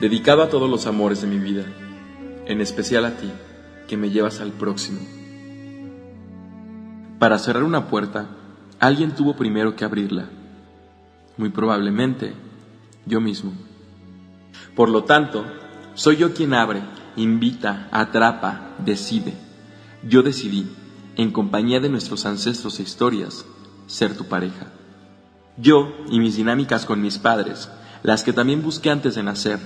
dedicado a todos los amores de mi vida, en especial a ti, que me llevas al próximo. Para cerrar una puerta, alguien tuvo primero que abrirla. Muy probablemente, yo mismo. Por lo tanto, soy yo quien abre, invita, atrapa, decide. Yo decidí, en compañía de nuestros ancestros e historias, ser tu pareja. Yo y mis dinámicas con mis padres, las que también busqué antes de nacer,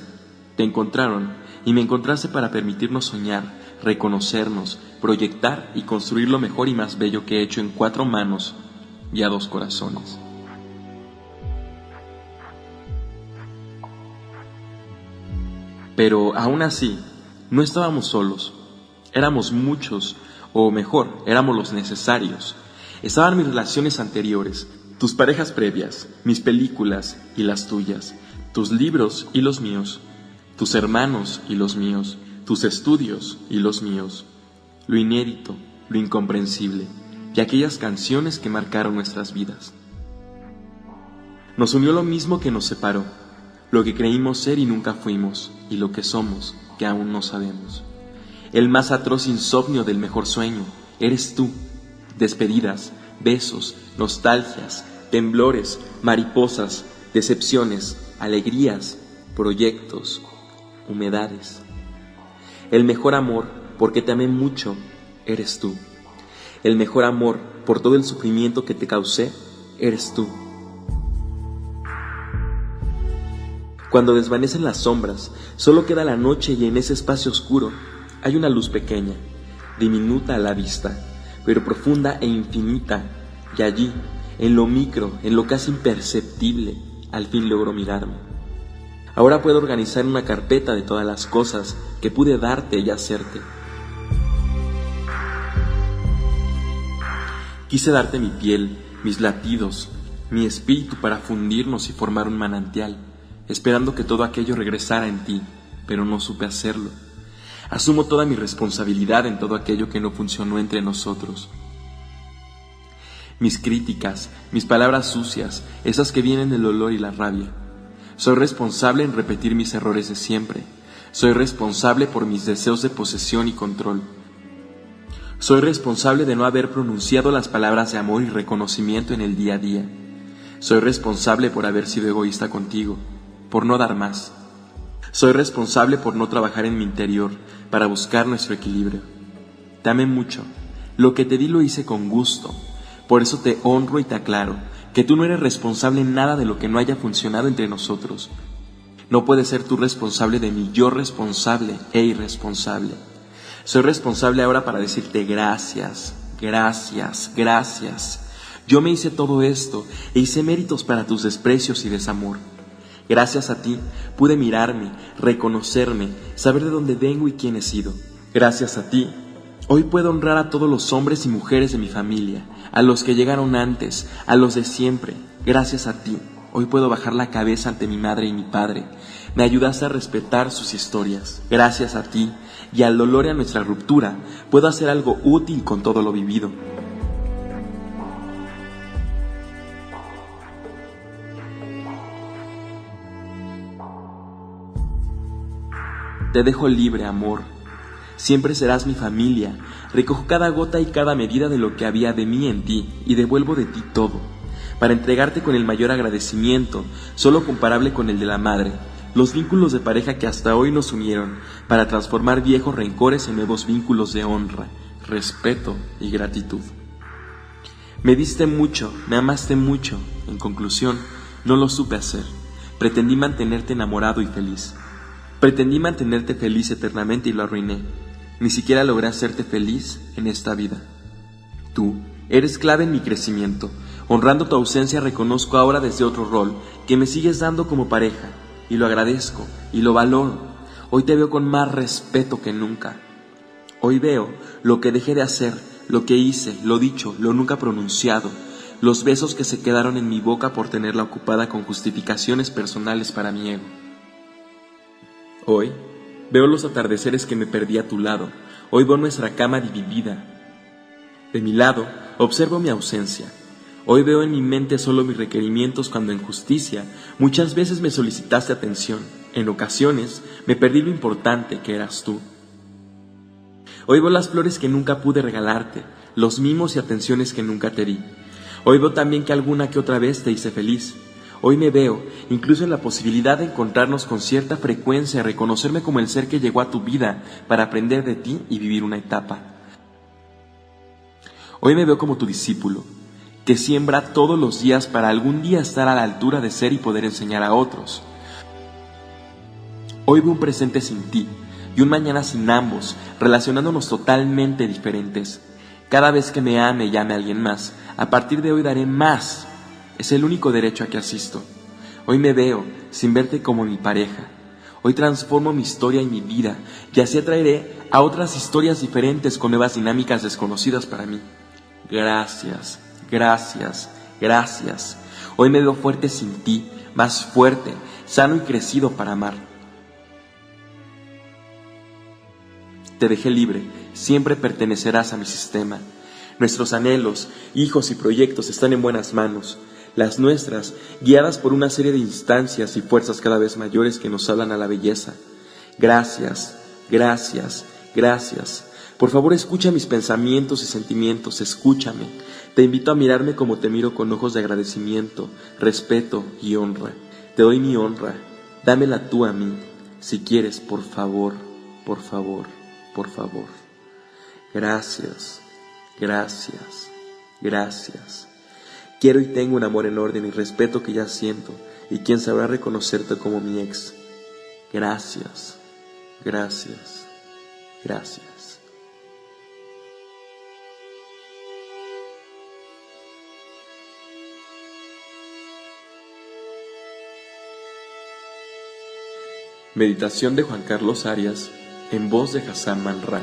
te encontraron y me encontraste para permitirnos soñar, reconocernos, proyectar y construir lo mejor y más bello que he hecho en cuatro manos y a dos corazones. Pero aún así, no estábamos solos, éramos muchos, o mejor, éramos los necesarios. Estaban mis relaciones anteriores, tus parejas previas, mis películas y las tuyas, tus libros y los míos, tus hermanos y los míos, tus estudios y los míos, lo inédito, lo incomprensible y aquellas canciones que marcaron nuestras vidas. Nos unió lo mismo que nos separó, lo que creímos ser y nunca fuimos, y lo que somos, que aún no sabemos. El más atroz insomnio del mejor sueño, eres tú. Despedidas, besos, nostalgias, temblores, mariposas, decepciones, alegrías, proyectos, humedades. El mejor amor, porque te amé mucho, eres tú. El mejor amor, por todo el sufrimiento que te causé, eres tú. Cuando desvanecen las sombras, solo queda la noche y en ese espacio oscuro hay una luz pequeña, diminuta a la vista, pero profunda e infinita, y allí, en lo micro, en lo casi imperceptible, al fin logro mirarme. Ahora puedo organizar una carpeta de todas las cosas que pude darte y hacerte. Quise darte mi piel, mis latidos, mi espíritu para fundirnos y formar un manantial, esperando que todo aquello regresara en ti, pero no supe hacerlo. Asumo toda mi responsabilidad en todo aquello que no funcionó entre nosotros. Mis críticas, mis palabras sucias, esas que vienen del olor y la rabia, soy responsable en repetir mis errores de siempre. Soy responsable por mis deseos de posesión y control. Soy responsable de no haber pronunciado las palabras de amor y reconocimiento en el día a día. Soy responsable por haber sido egoísta contigo, por no dar más. Soy responsable por no trabajar en mi interior para buscar nuestro equilibrio. Te mucho. Lo que te di lo hice con gusto. Por eso te honro y te aclaro que tú no eres responsable en nada de lo que no haya funcionado entre nosotros. No puedes ser tú responsable de mi yo responsable e irresponsable. Soy responsable ahora para decirte gracias, gracias, gracias. Yo me hice todo esto e hice méritos para tus desprecios y desamor. Gracias a ti pude mirarme, reconocerme, saber de dónde vengo y quién he sido. Gracias a ti Hoy puedo honrar a todos los hombres y mujeres de mi familia, a los que llegaron antes, a los de siempre. Gracias a ti, hoy puedo bajar la cabeza ante mi madre y mi padre. Me ayudaste a respetar sus historias. Gracias a ti y al dolor y a nuestra ruptura, puedo hacer algo útil con todo lo vivido. Te dejo libre, amor, Siempre serás mi familia. Recojo cada gota y cada medida de lo que había de mí en ti y devuelvo de ti todo, para entregarte con el mayor agradecimiento, solo comparable con el de la madre, los vínculos de pareja que hasta hoy nos unieron, para transformar viejos rencores en nuevos vínculos de honra, respeto y gratitud. Me diste mucho, me amaste mucho, en conclusión, no lo supe hacer. Pretendí mantenerte enamorado y feliz. Pretendí mantenerte feliz eternamente y lo arruiné. Ni siquiera logré hacerte feliz en esta vida. Tú eres clave en mi crecimiento. Honrando tu ausencia reconozco ahora desde otro rol que me sigues dando como pareja y lo agradezco y lo valoro. Hoy te veo con más respeto que nunca. Hoy veo lo que dejé de hacer, lo que hice, lo dicho, lo nunca pronunciado, los besos que se quedaron en mi boca por tenerla ocupada con justificaciones personales para mi ego. Hoy Veo los atardeceres que me perdí a tu lado. Hoy veo nuestra cama dividida. De mi lado, observo mi ausencia. Hoy veo en mi mente solo mis requerimientos cuando en justicia muchas veces me solicitaste atención. En ocasiones me perdí lo importante que eras tú. Hoy veo las flores que nunca pude regalarte, los mimos y atenciones que nunca te di. Hoy veo también que alguna que otra vez te hice feliz. Hoy me veo, incluso en la posibilidad de encontrarnos con cierta frecuencia, reconocerme como el ser que llegó a tu vida para aprender de ti y vivir una etapa. Hoy me veo como tu discípulo, que siembra todos los días para algún día estar a la altura de ser y poder enseñar a otros. Hoy veo un presente sin ti y un mañana sin ambos, relacionándonos totalmente diferentes. Cada vez que me ame y ame a alguien más, a partir de hoy daré más. Es el único derecho a que asisto. Hoy me veo sin verte como mi pareja. Hoy transformo mi historia y mi vida y así atraeré a otras historias diferentes con nuevas dinámicas desconocidas para mí. Gracias, gracias, gracias. Hoy me veo fuerte sin ti, más fuerte, sano y crecido para amar. Te dejé libre, siempre pertenecerás a mi sistema. Nuestros anhelos, hijos y proyectos están en buenas manos. Las nuestras, guiadas por una serie de instancias y fuerzas cada vez mayores que nos hablan a la belleza. Gracias, gracias, gracias. Por favor, escucha mis pensamientos y sentimientos, escúchame. Te invito a mirarme como te miro con ojos de agradecimiento, respeto y honra. Te doy mi honra, dámela tú a mí, si quieres, por favor, por favor por favor. Gracias, gracias, gracias. Quiero y tengo un amor en orden y respeto que ya siento y quien sabrá reconocerte como mi ex. Gracias, gracias, gracias. Meditación de Juan Carlos Arias en voz de Hassan Manra.